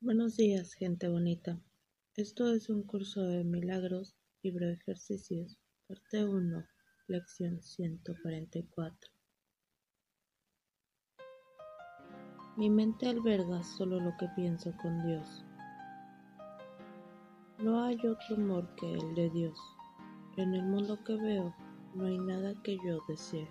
Buenos días, gente bonita. Esto es un curso de milagros, libro de ejercicios, parte 1, lección 144. Mi mente alberga solo lo que pienso con Dios. No hay otro amor que el de Dios. En el mundo que veo, no hay nada que yo desee.